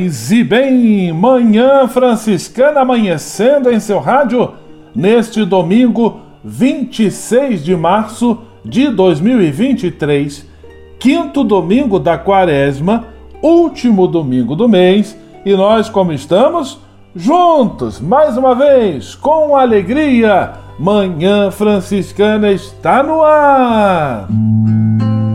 Paz e bem, Manhã Franciscana amanhecendo em seu rádio neste domingo 26 de março de 2023, quinto domingo da quaresma, último domingo do mês, e nós como estamos? Juntos, mais uma vez, com alegria, Manhã Franciscana está no ar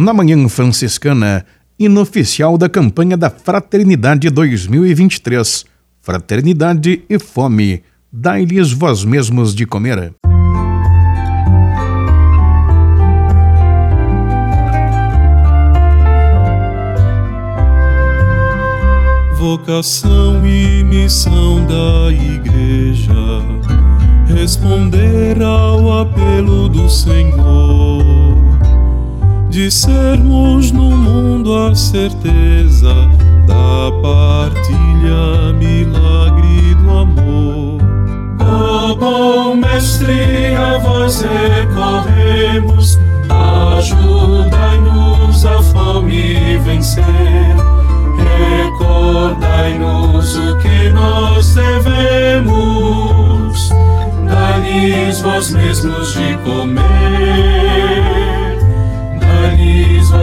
Na Manhã Franciscana, inoficial da campanha da Fraternidade 2023. Fraternidade e fome, dai-lhes vós mesmos de comer. Vocação e missão da Igreja, responder ao apelo do Senhor de sermos no mundo a certeza da partilha, milagre do amor. Ó oh, bom Mestre, a vós recorremos, ajudai-nos a fome vencer. Recordai-nos o que nós devemos, dai-lhes vós mesmos de comer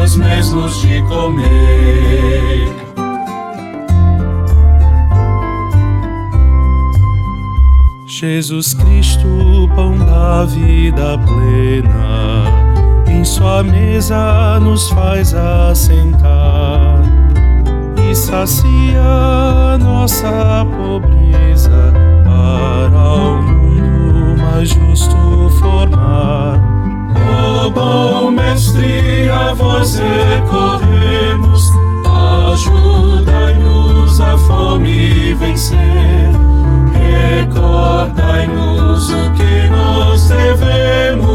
vós mesmos de comer. Jesus Cristo, pão da vida plena, em sua mesa nos faz assentar e sacia nossa pobreza para o mundo mais justo formar Ó bom mestre, a vós recorremos, ajudai-nos a fome vencer. Recordai-nos o que nós devemos,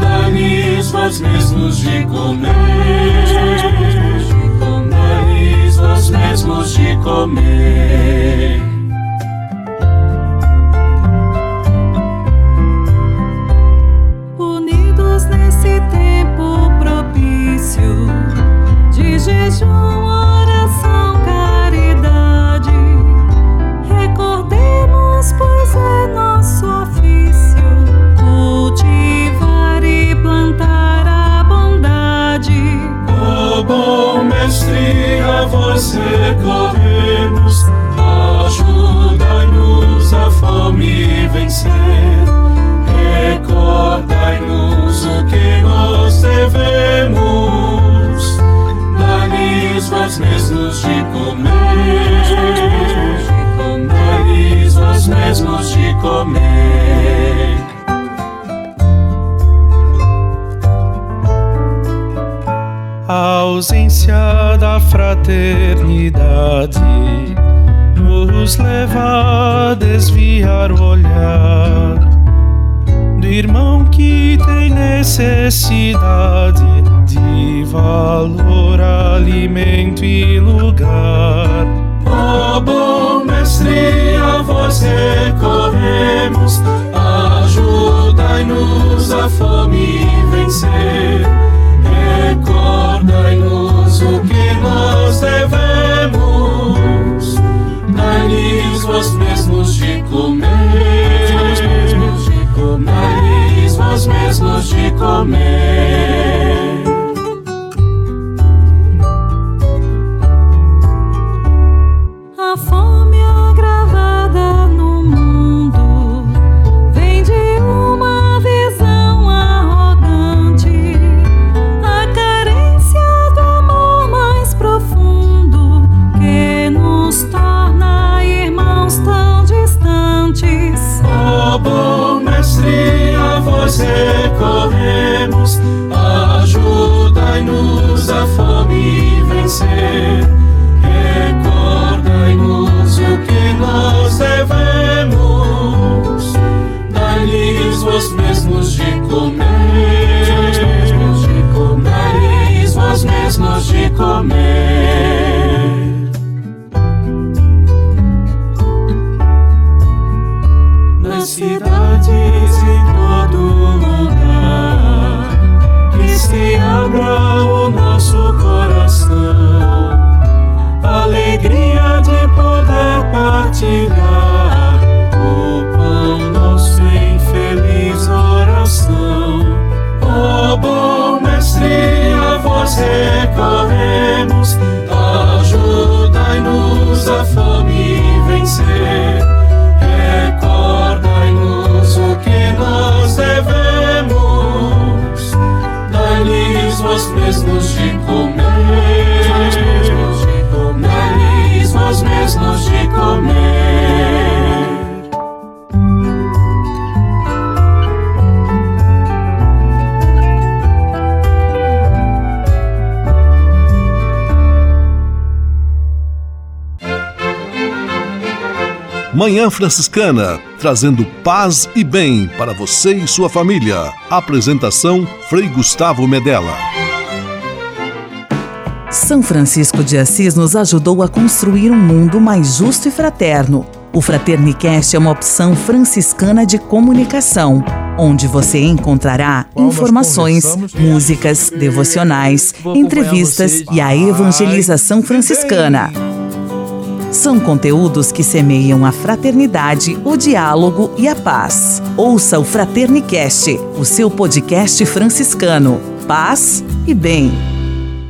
dai-lhes vós mesmos de comer. Dai-lhes vós mesmos de comer. Recorremos, ajudai-nos a fome vencer. Recordai-nos o que nós devemos, dai-lhes vós mesmos de comer, dai-lhes vós mesmos de comer. Ausência fraternidade nos leva a desviar o olhar do irmão que tem necessidade de valor, alimento e lugar. Ó oh, bom mestre, a vós recorremos, ajudai-nos a fome vencer. Vós mesmos de comer. Dai-lhes vós mesmos de comer. Manhã Franciscana, trazendo paz e bem para você e sua família. Apresentação Frei Gustavo Medella. São Francisco de Assis nos ajudou a construir um mundo mais justo e fraterno. O Fraternicast é uma opção franciscana de comunicação, onde você encontrará informações, músicas, devocionais, entrevistas e a evangelização franciscana. São conteúdos que semeiam a fraternidade, o diálogo e a paz. Ouça o Fraternicast, o seu podcast franciscano. Paz e bem.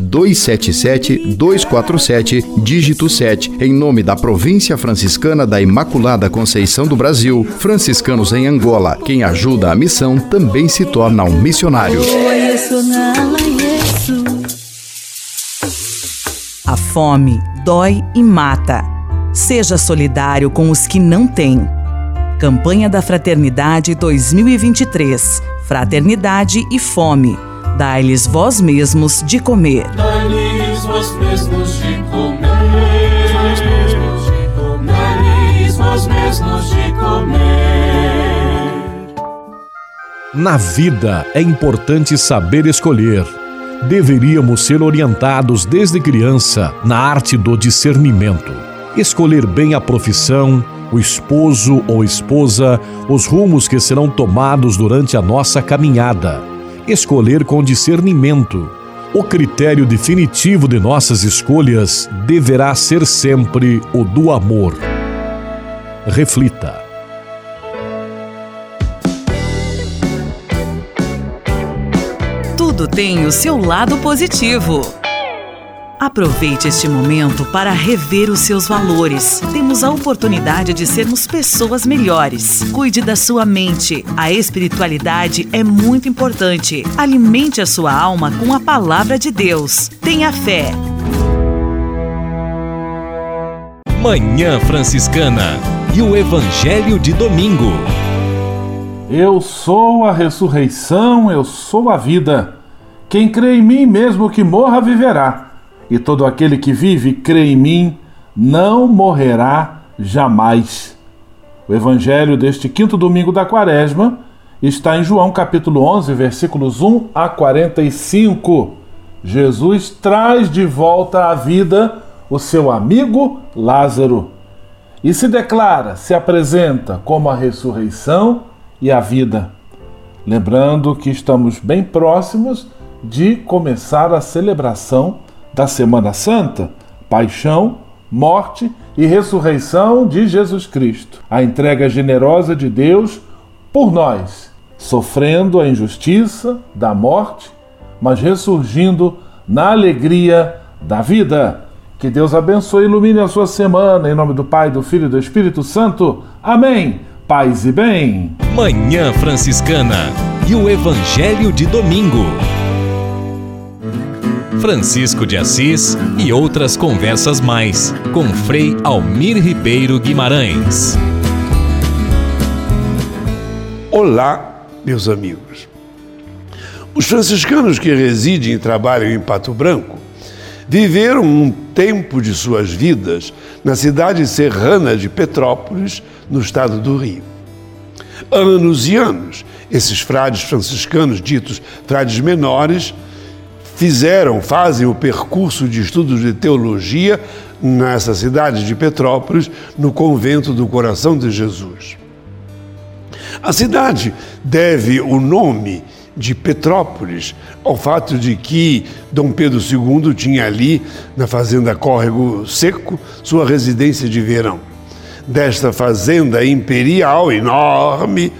277 247, dígito 7, em nome da Província Franciscana da Imaculada Conceição do Brasil, franciscanos em Angola. Quem ajuda a missão também se torna um missionário. A fome dói e mata. Seja solidário com os que não têm. Campanha da Fraternidade 2023. Fraternidade e fome. Dai-lhes vós mesmos de comer. Dai-lhes vós mesmos de comer. Dai-lhes vós mesmos de comer. Na vida é importante saber escolher. Deveríamos ser orientados desde criança na arte do discernimento. Escolher bem a profissão, o esposo ou esposa, os rumos que serão tomados durante a nossa caminhada. Escolher com discernimento. O critério definitivo de nossas escolhas deverá ser sempre o do amor. Reflita. Tudo tem o seu lado positivo. Aproveite este momento para rever os seus valores. Temos a oportunidade de sermos pessoas melhores. Cuide da sua mente. A espiritualidade é muito importante. Alimente a sua alma com a palavra de Deus. Tenha fé. Manhã Franciscana e o Evangelho de Domingo. Eu sou a ressurreição, eu sou a vida. Quem crê em mim, mesmo que morra, viverá. E todo aquele que vive e crê em mim não morrerá jamais. O evangelho deste quinto domingo da quaresma está em João capítulo 11, versículos 1 a 45. Jesus traz de volta à vida o seu amigo Lázaro e se declara, se apresenta como a ressurreição e a vida. Lembrando que estamos bem próximos de começar a celebração da Semana Santa, paixão, morte e ressurreição de Jesus Cristo. A entrega generosa de Deus por nós, sofrendo a injustiça da morte, mas ressurgindo na alegria da vida. Que Deus abençoe e ilumine a sua semana, em nome do Pai, do Filho e do Espírito Santo. Amém. Paz e bem. Manhã Franciscana e o Evangelho de Domingo. Francisco de Assis e outras conversas mais com Frei Almir Ribeiro Guimarães. Olá, meus amigos. Os franciscanos que residem e trabalham em Pato Branco viveram um tempo de suas vidas na cidade serrana de Petrópolis, no estado do Rio. Anos e anos, esses frades franciscanos, ditos frades menores, fizeram, fazem o percurso de estudos de teologia nessa cidade de Petrópolis, no convento do Coração de Jesus. A cidade deve o nome de Petrópolis ao fato de que Dom Pedro II tinha ali, na fazenda Córrego Seco, sua residência de verão. Desta fazenda imperial enorme,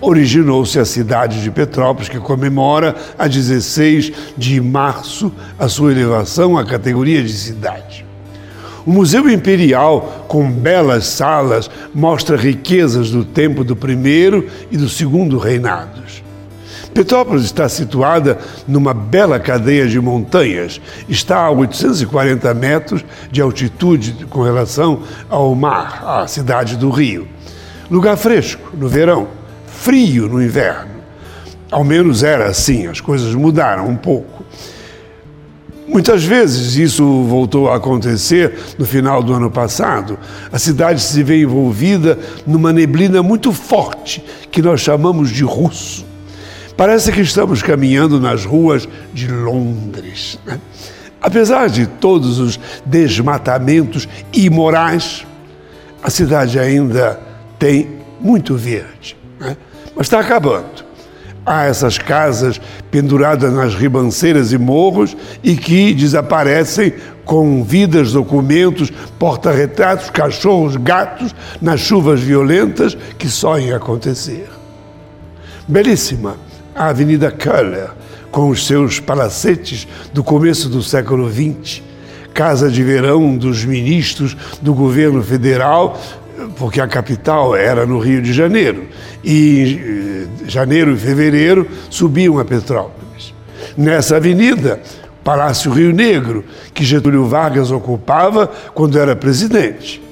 originou-se a cidade de Petrópolis, que comemora a 16 de março a sua elevação à categoria de cidade. O Museu Imperial, com belas salas, mostra riquezas do tempo do primeiro e do segundo reinados. Petrópolis está situada numa bela cadeia de montanhas. Está a 840 metros de altitude com relação ao mar, à cidade do Rio. Lugar fresco no verão, frio no inverno. Ao menos era assim, as coisas mudaram um pouco. Muitas vezes isso voltou a acontecer no final do ano passado. A cidade se vê envolvida numa neblina muito forte que nós chamamos de russo. Parece que estamos caminhando nas ruas de Londres. Né? Apesar de todos os desmatamentos imorais, a cidade ainda tem muito verde, né? Mas está acabando. Há essas casas penduradas nas ribanceiras e morros e que desaparecem com vidas, documentos, porta-retratos, cachorros, gatos, nas chuvas violentas que só em acontecer. Belíssima a Avenida Köhler, com os seus palacetes do começo do século XX, casa de verão dos ministros do governo federal, porque a capital era no Rio de Janeiro. E em janeiro e fevereiro subiam a Petrópolis. Nessa avenida, Palácio Rio Negro, que Getúlio Vargas ocupava quando era presidente.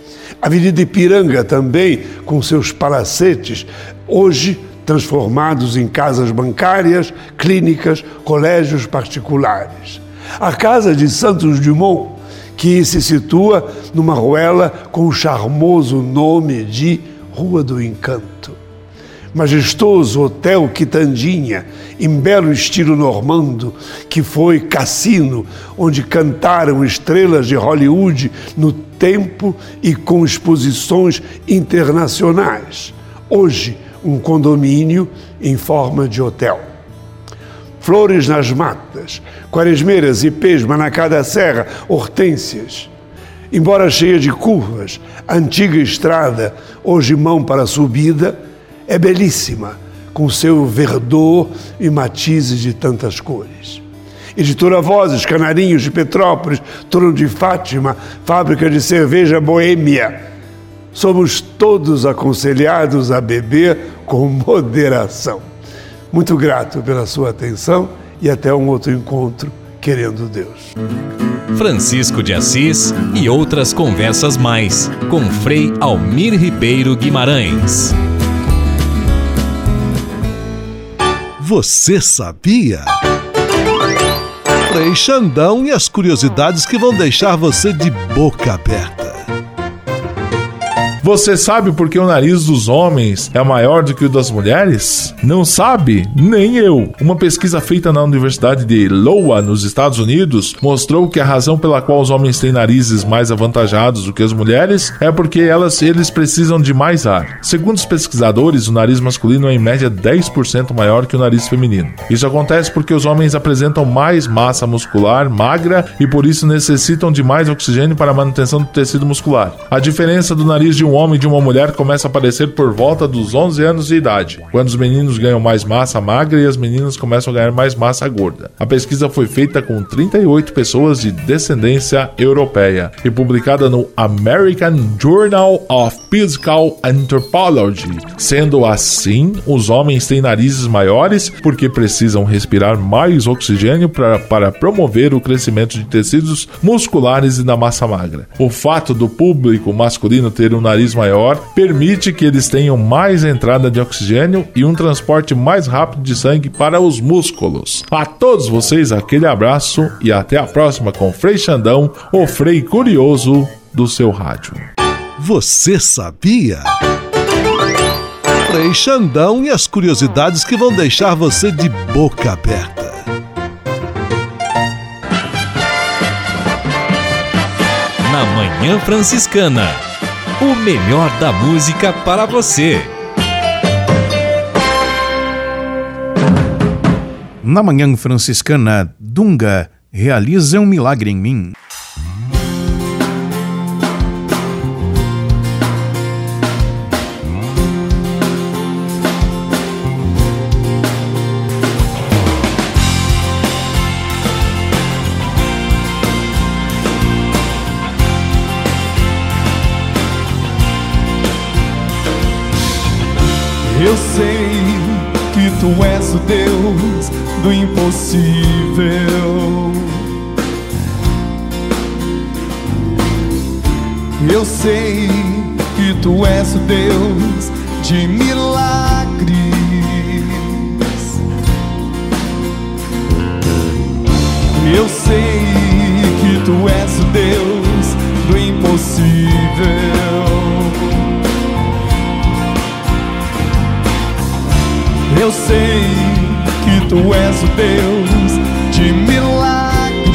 Avenida Ipiranga também, com seus palacetes, hoje transformados em casas bancárias, clínicas, colégios particulares. A casa de Santos Dumont, que se situa numa ruela com o charmoso nome de Rua do Encanto. Majestoso Hotel Quitandinha, em belo estilo normando, que foi cassino onde cantaram estrelas de Hollywood no tempo e com exposições internacionais. Hoje, um condomínio em forma de hotel. Flores nas matas, quaresmeiras, ipês, manacá da serra, hortênsias. Embora cheia de curvas, a antiga estrada, hoje mão para a subida, é belíssima, com seu verdor e matizes de tantas cores. Editora Vozes, Canarinhos de Petrópolis, Trono de Fátima, fábrica de cerveja Boêmia somos todos aconselhados a beber com moderação. Muito grato pela sua atenção e até um outro encontro, querendo Deus. Francisco de Assis e outras conversas mais com Frei Almir Ribeiro Guimarães. Você sabia? Frei Xandão e as curiosidades que vão deixar você de boca aberta. Você sabe por que o nariz dos homens é maior do que o das mulheres? Não sabe? Nem eu. Uma pesquisa feita na Universidade de Iowa, nos Estados Unidos, mostrou que a razão pela qual os homens têm narizes mais avantajados do que as mulheres é porque elas, eles precisam de mais ar. Segundo os pesquisadores, o nariz masculino é em média 10% maior que o nariz feminino. Isso acontece porque os homens apresentam mais massa muscular magra e por isso necessitam de mais oxigênio para a manutenção do tecido muscular. A diferença do nariz de um homem e de uma mulher começa a aparecer por volta dos 11 anos de idade, quando os meninos ganham mais massa magra e as meninas começam a ganhar mais massa gorda. A pesquisa foi feita com 38 pessoas de descendência europeia e publicada no American Journal of Physical Anthropology. Sendo assim, os homens têm narizes maiores porque precisam respirar mais oxigênio pra, para promover o crescimento de tecidos musculares e da massa magra. O fato do público masculino ter um nariz nariz maior permite que eles tenham mais entrada de oxigênio e um transporte mais rápido de sangue para os músculos. A todos vocês, aquele abraço e até a próxima com Frei Xandão, o Frei Curioso do seu rádio. Você sabia? Frei Xandão e as curiosidades que vão deixar você de boca aberta. Na Manhã Franciscana o melhor da música para você. Na manhã franciscana, Dunga realiza um milagre em mim. Eu sei que tu és o Deus do impossível. Eu sei que tu és o Deus de milagres. Eu sei que tu és o Deus do impossível. Eu sei tu és o Deus de milagres.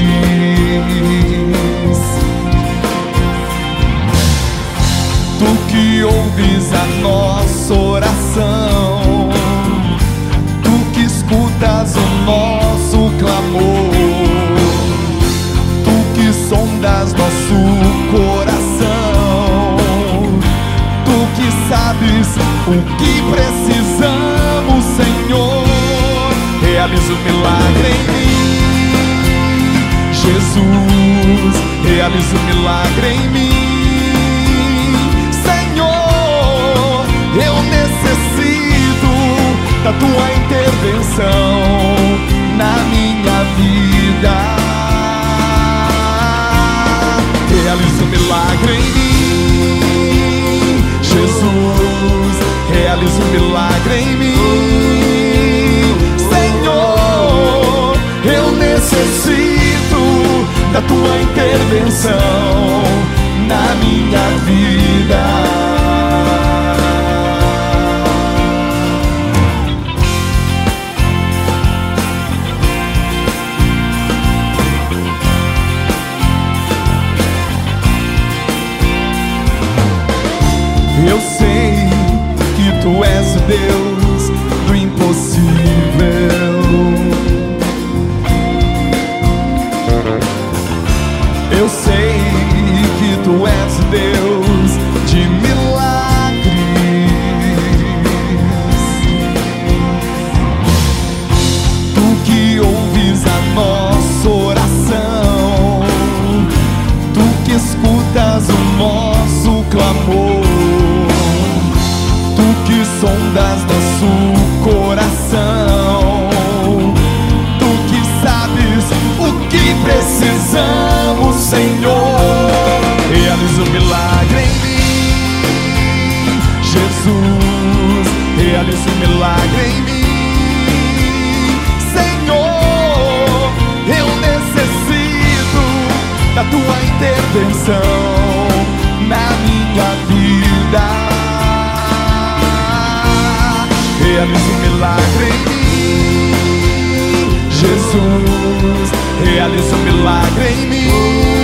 Tu que ouves a nossa oração, tu que escutas o nosso clamor, tu que sondas nosso coração, sabes o que precisamos, Senhor realiza um milagre em mim. Jesus, realiza um milagre em mim. Senhor, eu necessito da tua intervenção na minha vida. Realiza um milagre em mim. Jesus, milagre em mim. Eu necessito da tua intervenção na minha vida. Tua intervenção na minha vida. Realiza um milagre em mim, Jesus realiza um milagre em mim,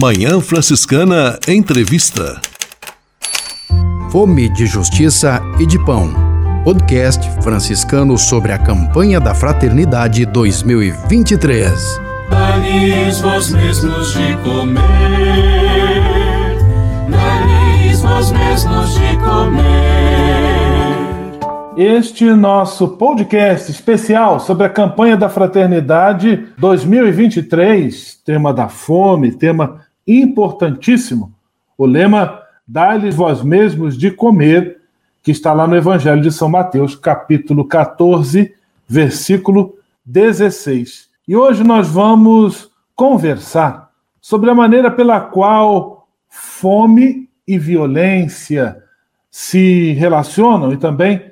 Manhã Franciscana Entrevista. Fome de Justiça e de Pão. Podcast franciscano sobre a campanha da Fraternidade 2023. Dai-lhes vós mesmos de comer, dai-lhes vós mesmos de comer. este nosso podcast especial sobre a campanha da Fraternidade 2023, tema da fome, tema importantíssimo. O lema Dá-lhes vós mesmos de comer, que está lá no Evangelho de São Mateus, capítulo 14, versículo 16. E hoje nós vamos conversar sobre a maneira pela qual fome e violência se relacionam e também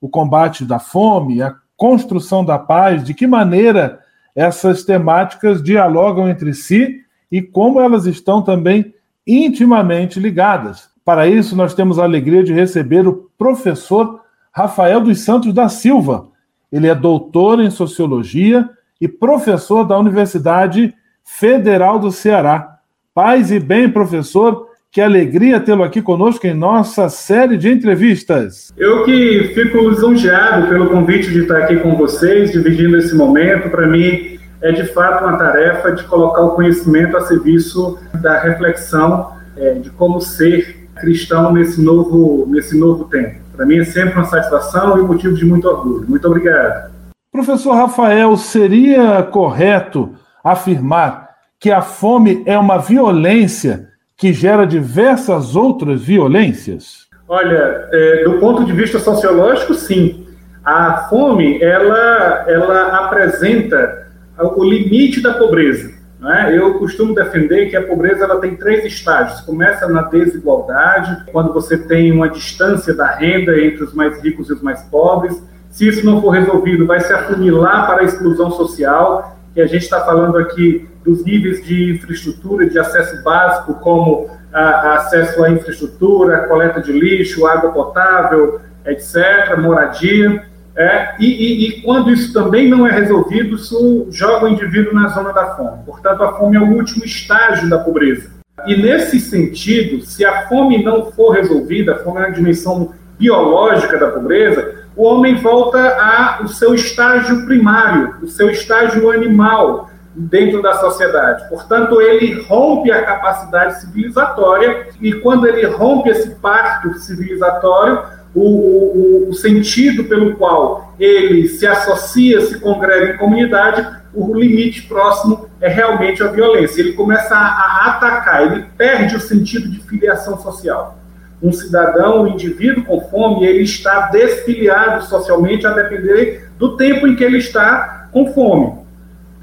o combate da fome, a construção da paz, de que maneira essas temáticas dialogam entre si e como elas estão também intimamente ligadas. Para isso, nós temos a alegria de receber o professor Rafael dos Santos da Silva. Ele é doutor em sociologia e professor da Universidade Federal do Ceará. Paz e bem, professor, que alegria tê-lo aqui conosco em nossa série de entrevistas. Eu que fico lisonjeado pelo convite de estar aqui com vocês, dividindo esse momento. Para mim, é de fato uma tarefa de colocar o conhecimento a serviço da reflexão é, de como ser cristão nesse novo, nesse novo tempo. Para mim é sempre uma satisfação e um motivo de muito orgulho. Muito obrigado. Professor Rafael, seria correto afirmar que a fome é uma violência que gera diversas outras violências? Olha, é, do ponto de vista sociológico, sim. A fome, ela, ela apresenta o limite da pobreza. Né? Eu costumo defender que a pobreza ela tem três estágios. Começa na desigualdade, quando você tem uma distância da renda entre os mais ricos e os mais pobres. Se isso não for resolvido, vai se afunilar para a exclusão social, que a gente está falando aqui dos níveis de infraestrutura, de acesso básico, como a, acesso à infraestrutura, coleta de lixo, água potável, etc., moradia. É, e, e, e, quando isso também não é resolvido, isso joga o indivíduo na zona da fome. Portanto, a fome é o último estágio da pobreza. E nesse sentido, se a fome não for resolvida, a fome é uma dimensão biológica da pobreza, o homem volta ao seu estágio primário, o seu estágio animal, dentro da sociedade. Portanto, ele rompe a capacidade civilizatória e quando ele rompe esse pacto civilizatório, o, o, o, sentido pelo qual ele se associa, se congrega em comunidade, o limite próximo é realmente a violência. Ele começa a, atacar, ele perde o sentido de filiação social. Um cidadão, um indivíduo com fome, ele está desfiliado socialmente a depender do tempo em que ele está com fome.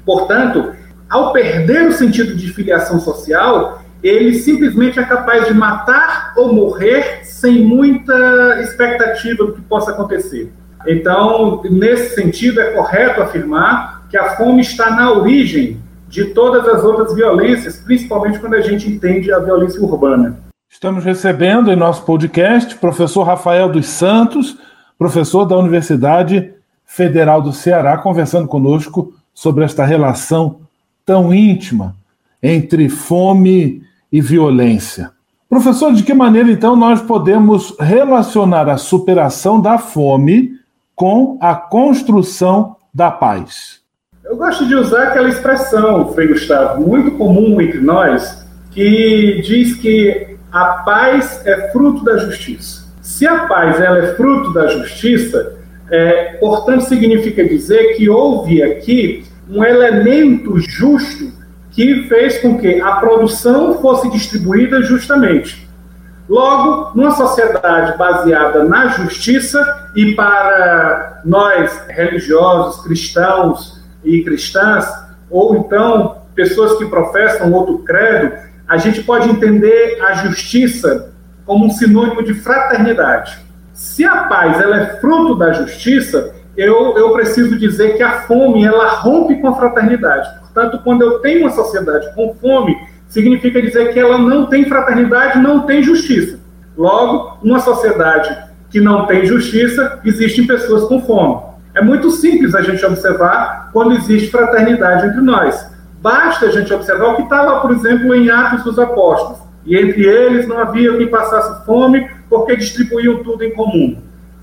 Portanto, ao perder o sentido de filiação social, ele simplesmente é capaz de matar ou morrer sem muita expectativa do que possa acontecer. Então, nesse sentido, é correto afirmar que a fome está na origem de todas as outras violências, principalmente quando a gente entende a violência urbana. Estamos recebendo em nosso podcast o professor Rafael dos Santos, professor da Universidade Federal do Ceará, conversando conosco sobre esta relação tão íntima entre fome e violência. Professor, de que maneira então nós podemos relacionar a superação da fome com a construção da paz? Eu gosto de usar aquela expressão, Frei Gustavo, muito comum entre nós, que diz que a paz é fruto da justiça. Se a paz ela é fruto da justiça, é, portanto, significa dizer que houve aqui um elemento justo que fez com que a produção fosse distribuída justamente. Logo, numa sociedade baseada na justiça, e para nós religiosos, cristãos e cristãs, ou então pessoas que professam outro credo, a gente pode entender a justiça como um sinônimo de fraternidade. Se a paz ela é fruto da justiça, eu, eu preciso dizer que a fome ela rompe com a fraternidade. Portanto, quando eu tenho uma sociedade com fome, significa dizer que ela não tem fraternidade, não tem justiça. Logo, uma sociedade que não tem justiça, existem pessoas com fome. É muito simples a gente observar quando existe fraternidade entre nós. Basta a gente observar o que estava, por exemplo, em Atos dos Apóstolos. E entre eles não havia quem passasse fome, porque distribuíam tudo em comum.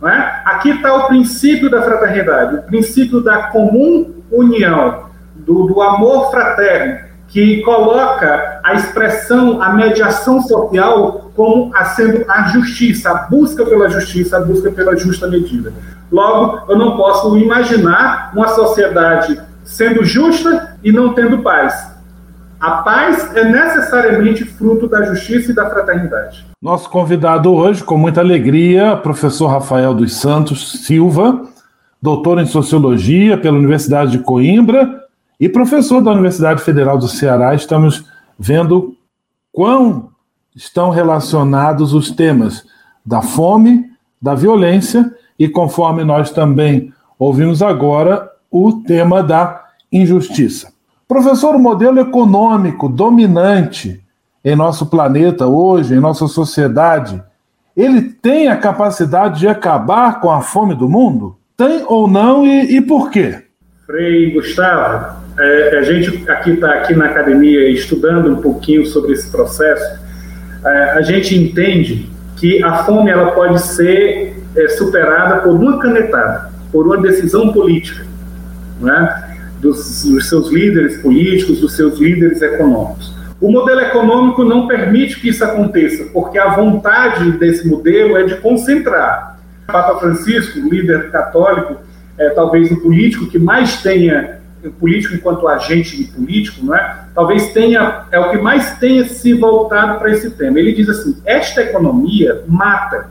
É? Aqui está o princípio da fraternidade, o princípio da comum união, do, do amor fraterno, que coloca a expressão, a mediação social como a sendo a justiça, a busca pela justiça, a busca pela justa medida. Logo, eu não posso imaginar uma sociedade sendo justa e não tendo paz. A paz é necessariamente fruto da justiça e da fraternidade. Nosso convidado hoje, com muita alegria, professor Rafael dos Santos Silva, doutor em Sociologia pela Universidade de Coimbra e professor da Universidade Federal do Ceará. Estamos vendo quão estão relacionados os temas da fome, da violência e, conforme nós também ouvimos agora, o tema da injustiça. Professor, o modelo econômico dominante em nosso planeta hoje, em nossa sociedade, ele tem a capacidade de acabar com a fome do mundo? Tem ou não e, e por quê? Frei Gustavo, é, a gente aqui está aqui na academia estudando um pouquinho sobre esse processo. É, a gente entende que a fome ela pode ser é, superada por uma canetada, por uma decisão política, né? dos, dos seus líderes políticos, dos seus líderes econômicos. O modelo econômico não permite que isso aconteça, porque a vontade desse modelo é de concentrar. Papa Francisco, líder católico, é talvez o político que mais tenha, o político enquanto agente político, não é? talvez tenha, é o que mais tenha se voltado para esse tema. Ele diz assim: esta economia mata.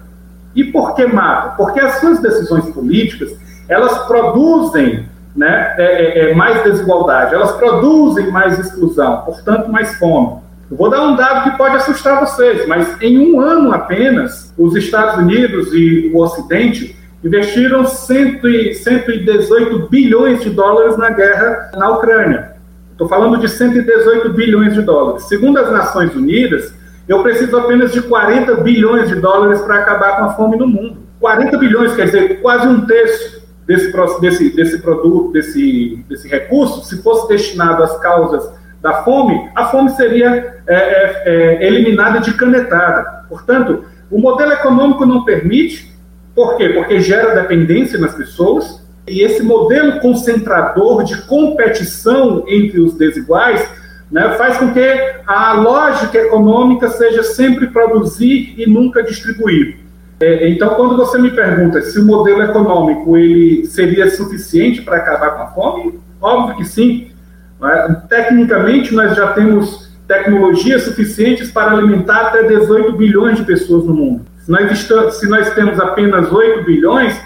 E por que mata? Porque as suas decisões políticas elas produzem né, é, é, é, mais desigualdade, elas produzem mais exclusão, portanto, mais fome. Eu vou dar um dado que pode assustar vocês, mas em um ano apenas, os Estados Unidos e o Ocidente investiram 118 bilhões de dólares na guerra na Ucrânia. Estou falando de 118 bilhões de dólares. Segundo as Nações Unidas, eu preciso apenas de 40 bilhões de dólares para acabar com a fome no mundo. 40 bilhões, quer dizer, quase um terço desse, desse, desse produto, desse, desse recurso, se fosse destinado às causas da fome, a fome seria é, é, é, eliminada de canetada. Portanto, o modelo econômico não permite, por quê? Porque gera dependência nas pessoas, e esse modelo concentrador de competição entre os desiguais né, faz com que a lógica econômica seja sempre produzir e nunca distribuir. É, então, quando você me pergunta se o modelo econômico ele seria suficiente para acabar com a fome, óbvio que sim. É? Tecnicamente, nós já temos tecnologias suficientes para alimentar até 18 bilhões de pessoas no mundo. Se nós, estamos, se nós temos apenas 8 bilhões,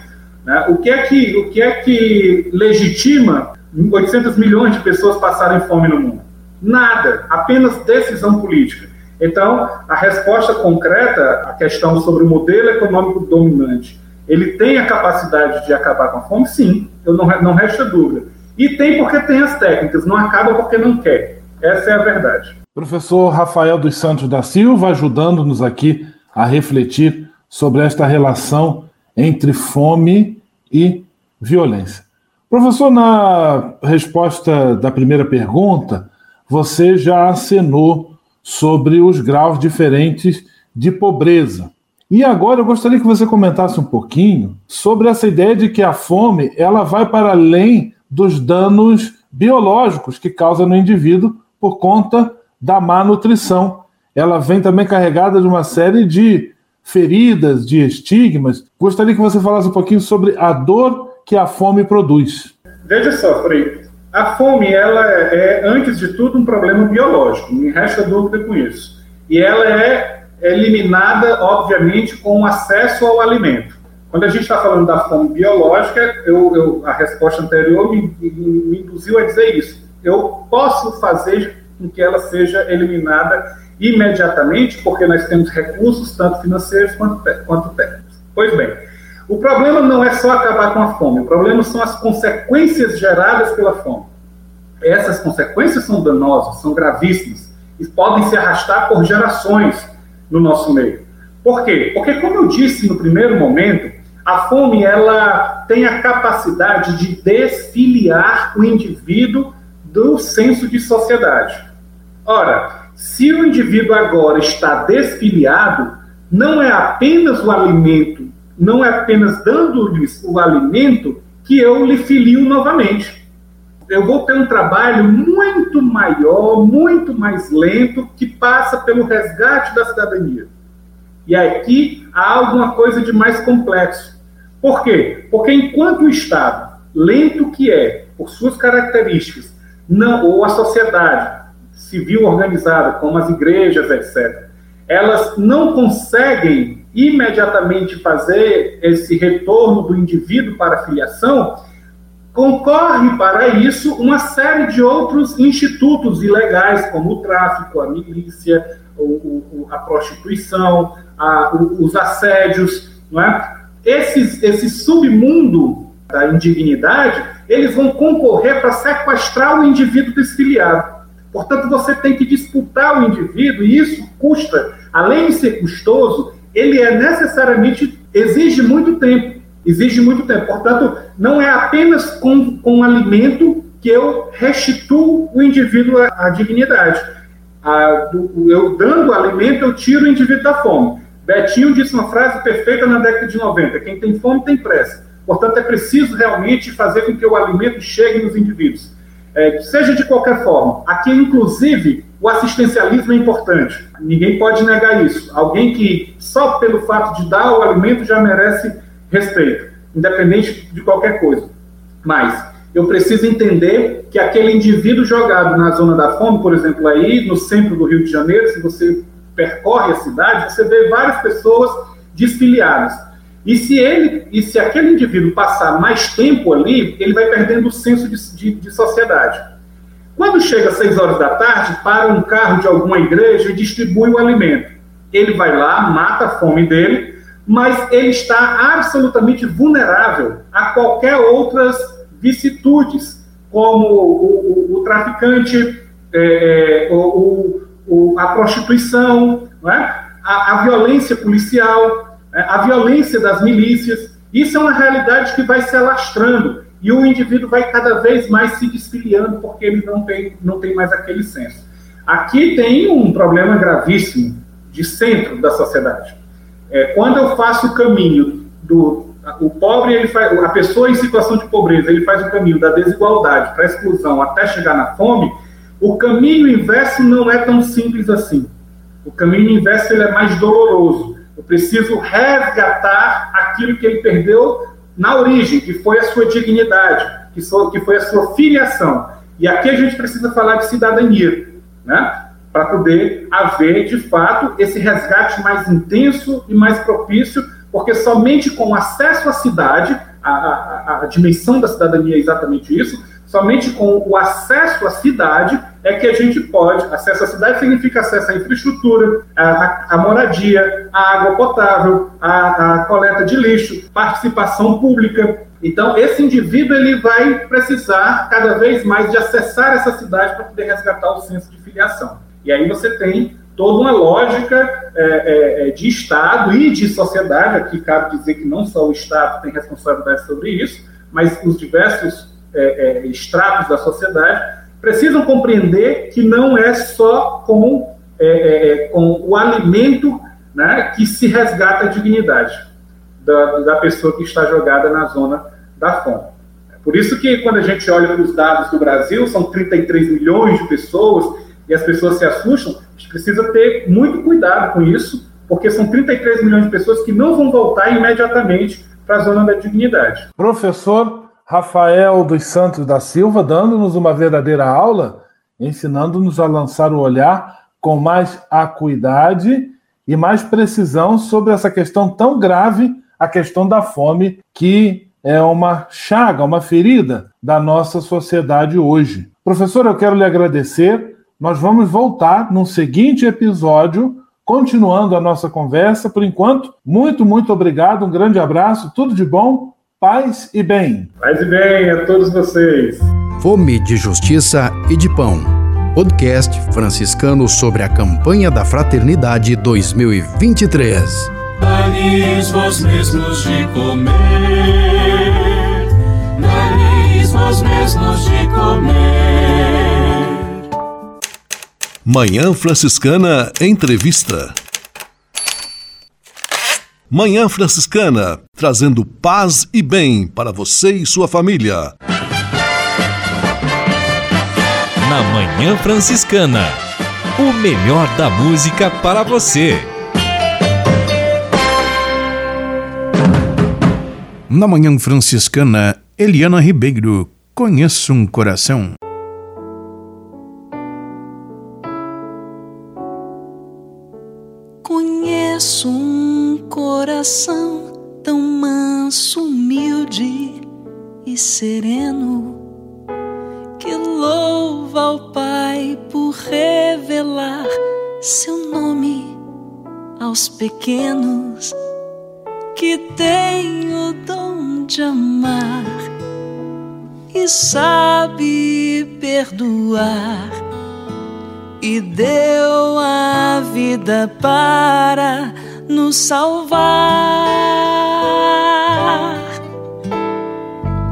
né, o, que é que, o que é que legitima 800 milhões de pessoas passarem fome no mundo? Nada, apenas decisão política. Então, a resposta concreta à questão sobre o modelo econômico dominante, ele tem a capacidade de acabar com a fome? Sim, eu não, não resta dúvida. E tem porque tem as técnicas, não acaba porque não quer. Essa é a verdade. Professor Rafael dos Santos da Silva ajudando-nos aqui a refletir sobre esta relação entre fome e violência. Professor, na resposta da primeira pergunta, você já acenou sobre os graus diferentes de pobreza. E agora eu gostaria que você comentasse um pouquinho sobre essa ideia de que a fome ela vai para além dos danos biológicos que causa no indivíduo por conta da má nutrição. Ela vem também carregada de uma série de feridas, de estigmas. Gostaria que você falasse um pouquinho sobre a dor que a fome produz. Veja só, Frei, a fome, ela é, antes de tudo, um problema biológico, não resta dúvida com isso. E ela é eliminada, obviamente, com acesso ao alimento. Quando a gente está falando da fome biológica, eu, eu, a resposta anterior me, me, induziu a dizer isso. Eu posso fazer com que ela seja eliminada imediatamente, porque nós temos recursos, tanto financeiros quanto, quanto técnicos. Pois bem, o problema não é só acabar com a fome, o problema são as consequências geradas pela fome. Essas consequências são danosas, são gravíssimas e podem se arrastar por gerações no nosso meio. Por quê? Porque, como eu disse no primeiro momento, a fome ela tem a capacidade de desfiliar o indivíduo do senso de sociedade. Ora, se o indivíduo agora está desfiliado, não é apenas o alimento não é apenas dando-lhes o alimento que eu lhe filio novamente. eu vou ter um trabalho muito maior, muito mais lento, que passa pelo resgate da cidadania. E aqui há alguma coisa de mais complexo. Por quê? Porque enquanto o Estado, lento que é, por suas características, não, ou a sociedade civil organizada, como as igrejas, etc., elas não conseguem imediatamente fazer esse retorno do indivíduo para a filiação, concorre para isso uma série de outros institutos ilegais, como o tráfico, a milícia, o, o, a prostituição, a, o, os assédios, não é? Esses, esse submundo da indignidade, eles vão concorrer para sequestrar o indivíduo desfiliado. Portanto, você tem que disputar o indivíduo, e isso custa, além de ser custoso, ele é necessariamente, exige muito tempo exige muito tempo. Portanto, não é apenas com, com alimento que eu restituo o indivíduo à, dignidade. A, do, eu dando alimento, eu tiro o indivíduo da fome. Betinho disse uma frase perfeita na década de 90: quem tem fome tem pressa. Portanto, é preciso realmente fazer com que o alimento chegue nos indivíduos. É, seja de qualquer forma. Aqui, inclusive, o assistencialismo é importante. Ninguém pode negar isso. Alguém que só pelo fato de dar o alimento já merece respeito, independente de qualquer coisa. Mas eu preciso entender que aquele indivíduo jogado na zona da fome, por exemplo, aí no centro do Rio de Janeiro, se você percorre a cidade, você vê várias pessoas desfiliadas. E se ele, e se aquele indivíduo passar mais tempo ali, ele vai perdendo o senso de, de, de sociedade. Quando chega às seis horas da tarde, para um carro de alguma igreja e distribui o alimento. Ele vai lá, mata a fome dele, mas ele está absolutamente vulnerável a qualquer outras vicissitudes, como o, o, o traficante, é, é o, a prostituição, é? a, a, violência policial? A violência das milícias. Isso é uma realidade que vai se alastrando e o indivíduo vai cada vez mais se desfiliando porque ele não tem, não tem mais aquele senso. Aqui tem um problema gravíssimo de centro da sociedade. É, quando eu faço o caminho do o pobre, ele faz, a pessoa em situação de pobreza, ele faz o caminho da desigualdade para a exclusão até chegar na fome, o caminho inverso não é tão simples assim. O caminho inverso ele é mais doloroso. Eu preciso resgatar aquilo que ele perdeu na origem, que foi a sua dignidade, que, foi a sua filiação. E aqui a gente precisa falar de cidadania, né? para poder haver, de fato, esse resgate mais intenso e mais propício, porque somente com acesso à cidade, a, a, a dimensão da cidadania é exatamente isso, somente com o acesso à cidade é que a gente pode. Acesso à cidade significa acesso à infraestrutura, à, à moradia, à água potável, à, à, coleta de lixo, participação pública. Então, esse indivíduo ele vai precisar cada vez mais de acessar essa cidade para poder resgatar o senso de filiação. E aí você tem toda uma lógica é, é, é, de Estado e de sociedade, aqui cabe dizer que não só o Estado tem responsabilidade sobre isso, mas os diversos é, é estratos da sociedade precisam compreender que não é só com, é, com o alimento né, que se resgata a dignidade da, da pessoa que está jogada na zona da fome. Por isso que quando a gente olha para os dados do Brasil, são 33 milhões de pessoas, e as pessoas se assustam, a gente precisa ter muito cuidado com isso, porque são 33 milhões de pessoas que não vão voltar imediatamente para a zona da dignidade. Professor Rafael dos Santos da Silva, dando-nos uma verdadeira aula, ensinando-nos a lançar o olhar com mais acuidade e mais precisão sobre essa questão tão grave, a questão da fome, que é uma chaga, uma ferida da nossa sociedade hoje. Professor, eu quero lhe agradecer nós vamos voltar num seguinte episódio, continuando a nossa conversa. Por enquanto, muito, muito obrigado, um grande abraço, tudo de bom, paz e bem. Paz e bem a todos vocês. Fome de Justiça e de Pão. Podcast franciscano sobre a campanha da Fraternidade 2023. Dai-lhes vós mesmos de comer, dai-lhes vós mesmos de comer. Manhã Franciscana Entrevista. Manhã Franciscana, trazendo paz e bem para você e sua família. na Manhã Franciscana. O melhor da música para você. Na Manhã Franciscana, Eliana Ribeiro, Conheço um Coração. Coração tão manso, humilde e sereno que louva ao Pai por revelar seu nome aos pequenos que tem o dom de amar e sabe perdoar e deu a vida para nos salvar.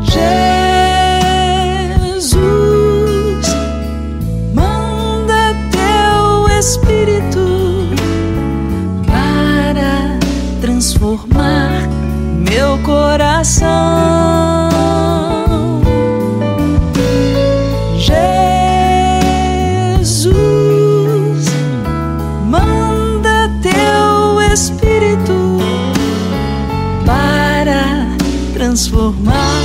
Jesus, manda teu Espírito para transformar meu coração. Transformar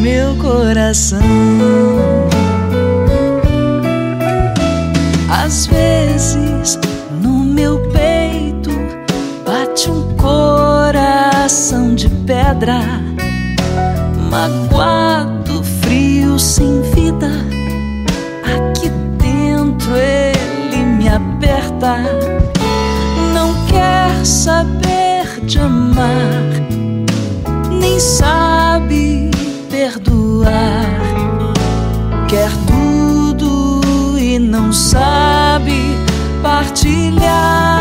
meu coração. Às vezes no meu peito bate um coração de pedra, magoado, frio, sem vida. Aqui dentro ele me aperta, não quer saber sabe perdoar. Quer tudo e não sabe partilhar.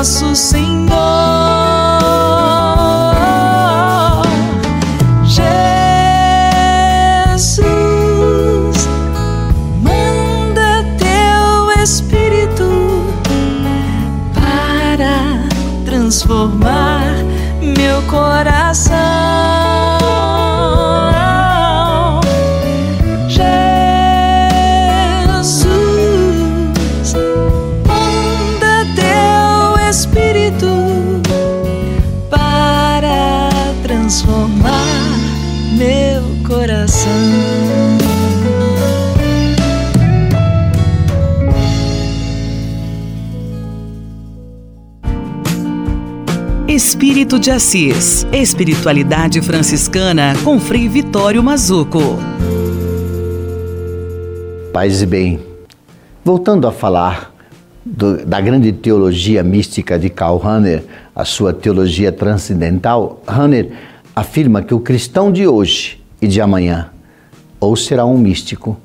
Nosso Senhor. Jesus, manda teu Espírito para transformar Espírito de Assis. Espiritualidade franciscana com Frei Vitório Mazuco. Paz e bem. Voltando a falar do, da grande teologia mística de Karl Rahner, a sua teologia transcendental, Rahner afirma que o cristão de hoje e de amanhã ou será um místico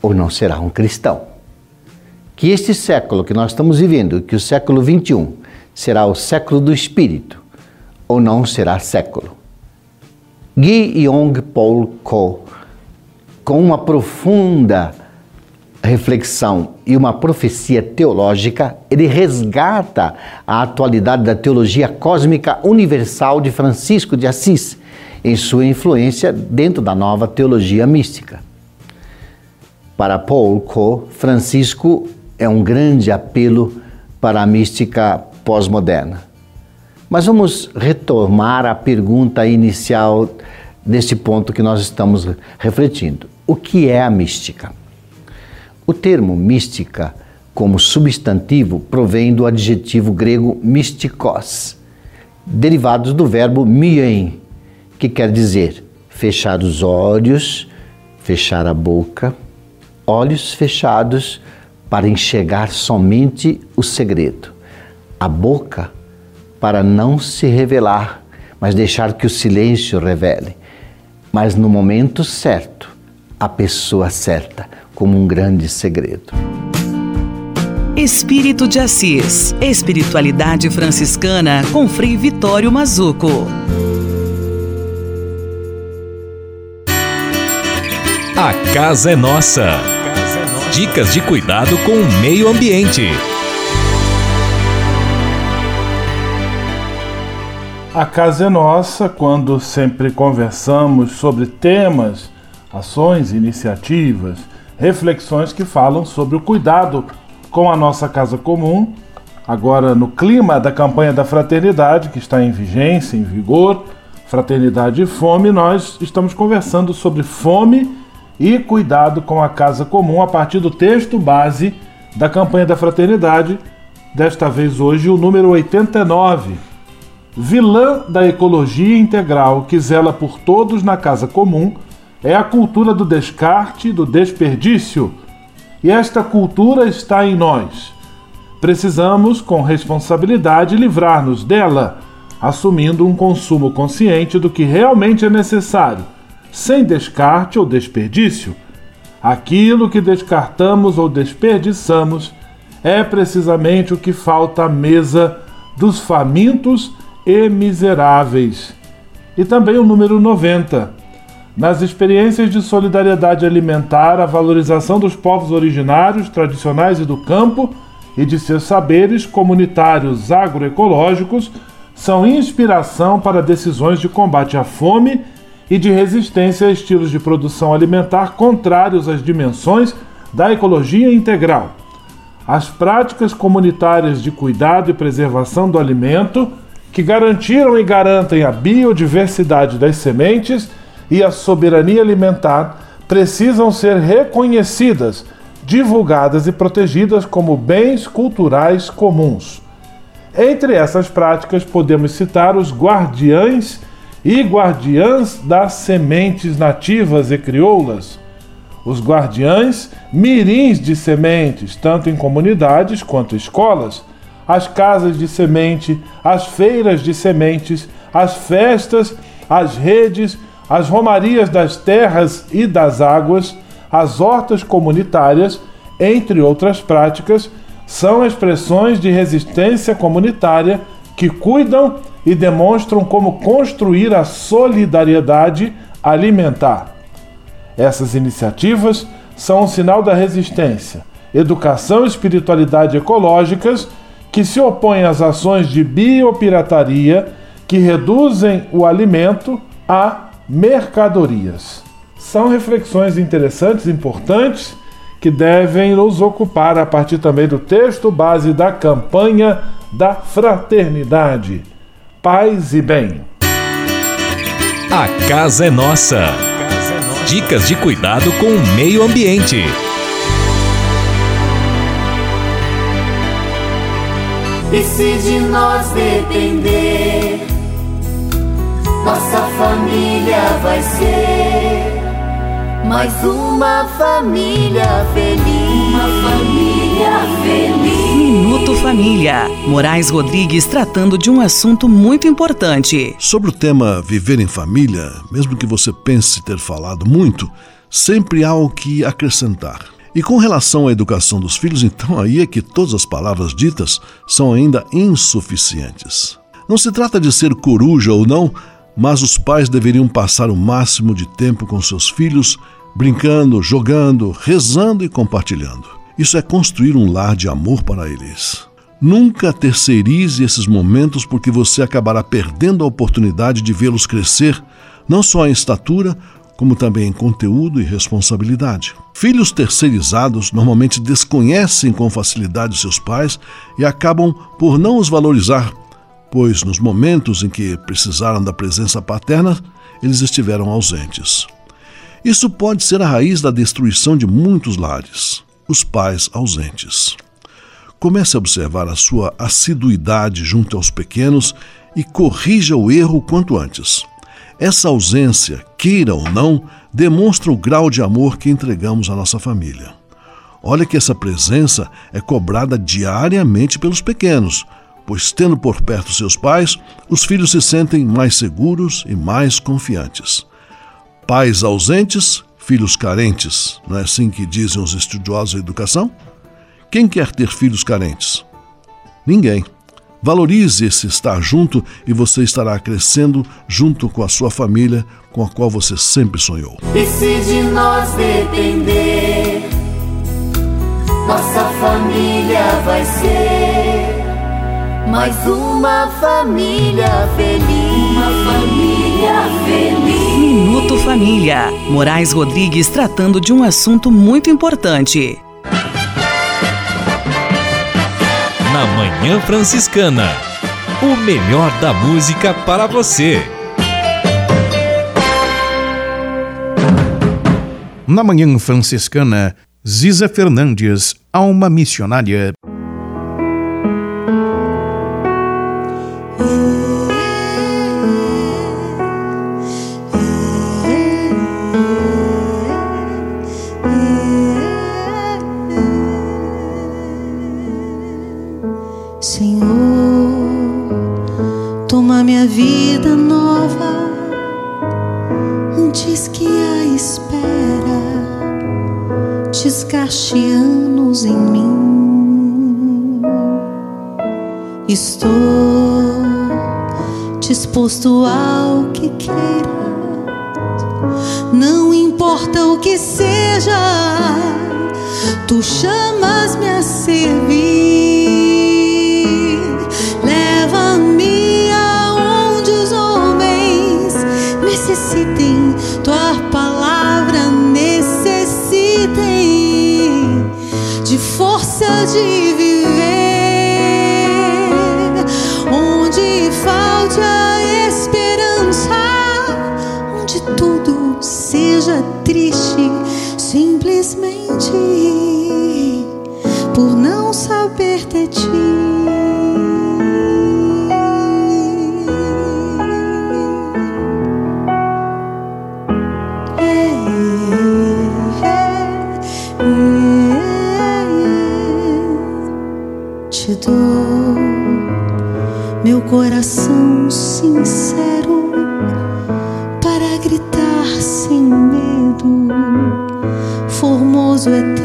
ou não será um cristão. Que este século que nós estamos vivendo, que o século 21 será o século do espírito ou não será século. Guy Yong Paul Ko, com uma profunda reflexão e uma profecia teológica, ele resgata a atualidade da teologia cósmica universal de Francisco de Assis, em sua influência dentro da nova teologia mística. Para Paul Ko, Francisco é um grande apelo para a mística pós-moderna. Mas vamos retomar a pergunta inicial neste ponto que nós estamos refletindo. O que é a mística? O termo mística, como substantivo, provém do adjetivo grego mystikos, derivados do verbo mien, que quer dizer fechar os olhos, fechar a boca, olhos fechados para enxergar somente o segredo, a boca para não se revelar, mas deixar que o silêncio revele. Mas no momento certo, a pessoa certa, como um grande segredo. Espírito de Assis, Espiritualidade Franciscana com Frei Vitório Mazuco. A casa é nossa. Dicas de cuidado com o meio ambiente. A casa é nossa quando sempre conversamos sobre temas, ações, iniciativas, reflexões que falam sobre o cuidado com a nossa casa comum. Agora, no clima da campanha da fraternidade, que está em vigência, em vigor, Fraternidade e Fome, nós estamos conversando sobre fome e cuidado com a casa comum a partir do texto base da campanha da fraternidade, desta vez hoje o número 89 Vilã da ecologia integral que zela por todos na casa comum é a cultura do descarte, do desperdício. E esta cultura está em nós. Precisamos, com responsabilidade, livrar-nos dela, assumindo um consumo consciente do que realmente é necessário, sem descarte ou desperdício. Aquilo que descartamos ou desperdiçamos é precisamente o que falta à mesa dos famintos e miseráveis. E também o número 90. Nas experiências de solidariedade alimentar, a valorização dos povos originários, tradicionais e do campo e de seus saberes comunitários agroecológicos são inspiração para decisões de combate à fome e de resistência a estilos de produção alimentar contrários às dimensões da ecologia integral. As práticas comunitárias de cuidado e preservação do alimento que garantiram e garantem a biodiversidade das sementes e a soberania alimentar precisam ser reconhecidas, divulgadas e protegidas como bens culturais comuns. Entre essas práticas, podemos citar os guardiães e guardiãs das sementes nativas e crioulas, os guardiães mirins de sementes, tanto em comunidades quanto escolas as casas de semente, as feiras de sementes, as festas, as redes, as romarias das terras e das águas, as hortas comunitárias, entre outras práticas, são expressões de resistência comunitária que cuidam e demonstram como construir a solidariedade alimentar. Essas iniciativas são um sinal da resistência, educação e espiritualidade ecológicas que se opõem às ações de biopirataria que reduzem o alimento a mercadorias. São reflexões interessantes, importantes, que devem nos ocupar a partir também do texto base da campanha da fraternidade. Paz e bem. A casa é nossa. Dicas de cuidado com o meio ambiente. E se de nós depender, nossa família vai ser mais uma família feliz. Uma família feliz. Minuto Família. Moraes Rodrigues tratando de um assunto muito importante. Sobre o tema viver em família, mesmo que você pense ter falado muito, sempre há o que acrescentar. E com relação à educação dos filhos, então aí é que todas as palavras ditas são ainda insuficientes. Não se trata de ser coruja ou não, mas os pais deveriam passar o máximo de tempo com seus filhos, brincando, jogando, rezando e compartilhando. Isso é construir um lar de amor para eles. Nunca terceirize esses momentos porque você acabará perdendo a oportunidade de vê-los crescer, não só em estatura, como também em conteúdo e responsabilidade. Filhos terceirizados normalmente desconhecem com facilidade seus pais e acabam por não os valorizar, pois nos momentos em que precisaram da presença paterna, eles estiveram ausentes. Isso pode ser a raiz da destruição de muitos lares, os pais ausentes. Comece a observar a sua assiduidade junto aos pequenos e corrija o erro quanto antes. Essa ausência, queira ou não, demonstra o grau de amor que entregamos à nossa família. Olha que essa presença é cobrada diariamente pelos pequenos, pois, tendo por perto seus pais, os filhos se sentem mais seguros e mais confiantes. Pais ausentes, filhos carentes, não é assim que dizem os estudiosos da educação? Quem quer ter filhos carentes? Ninguém. Valorize esse estar junto e você estará crescendo junto com a sua família, com a qual você sempre sonhou. E se de nós depender, nossa família vai ser mais uma família feliz. Uma família feliz. Minuto Família. Moraes Rodrigues tratando de um assunto muito importante. Na Manhã Franciscana. O melhor da música para você. Na Manhã Franciscana, Ziza Fernandes, alma missionária. Tu chamas-me coração sincero para gritar sem medo. Formoso é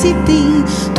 City.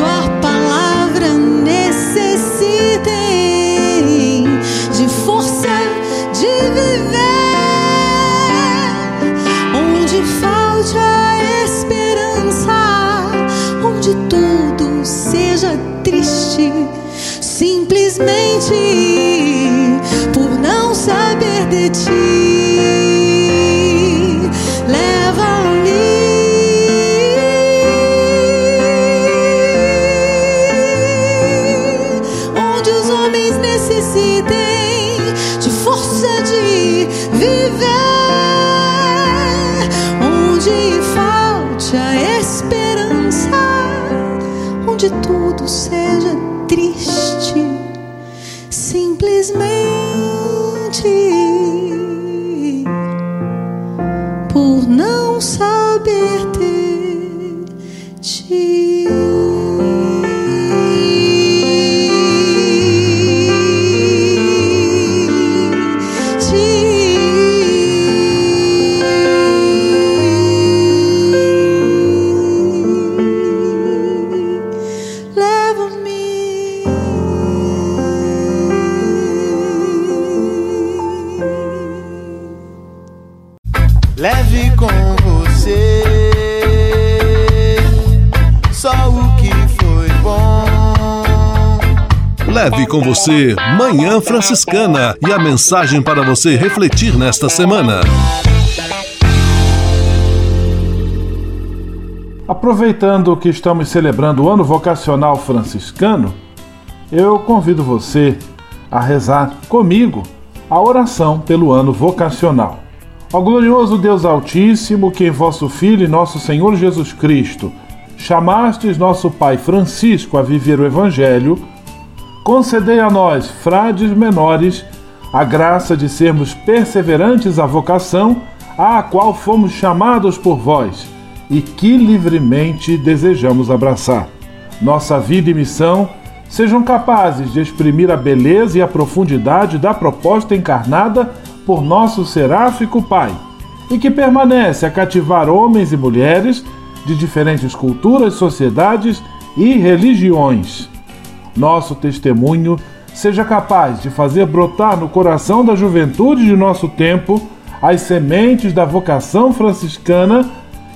Você Manhã Franciscana e a mensagem para você refletir nesta semana. Aproveitando que estamos celebrando o ano vocacional franciscano, eu convido você a rezar comigo a oração pelo ano vocacional. Ó glorioso Deus Altíssimo, que em vosso Filho e nosso Senhor Jesus Cristo chamastes nosso Pai Francisco a viver o Evangelho, concedei a nós, frades menores, a graça de sermos perseverantes à vocação à qual fomos chamados por vós e que livremente desejamos abraçar. Nossa vida e missão sejam capazes de exprimir a beleza e a profundidade da proposta encarnada por nosso seráfico Pai e que permanece a cativar homens e mulheres de diferentes culturas, sociedades e religiões nosso testemunho seja capaz de fazer brotar no coração da juventude de nosso tempo as sementes da vocação franciscana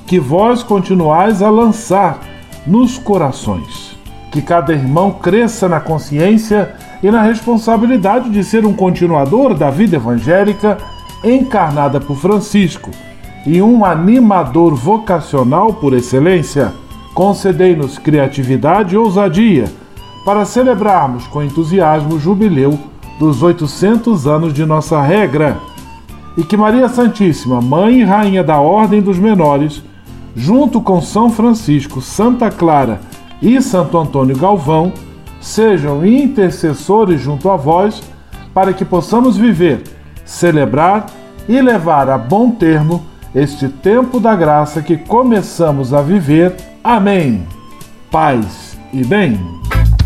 que vós continuais a lançar nos corações. Que cada irmão cresça na consciência e na responsabilidade de ser um continuador da vida evangélica encarnada por Francisco e um animador vocacional por excelência. Concedei-nos criatividade e ousadia para celebrarmos com entusiasmo o jubileu dos 800 anos de nossa regra. E que Maria Santíssima, Mãe e Rainha da Ordem dos Menores, junto com São Francisco, Santa Clara e Santo Antônio Galvão, sejam intercessores junto a vós, para que possamos viver, celebrar e levar a bom termo este tempo da graça que começamos a viver. Amém. Paz e bem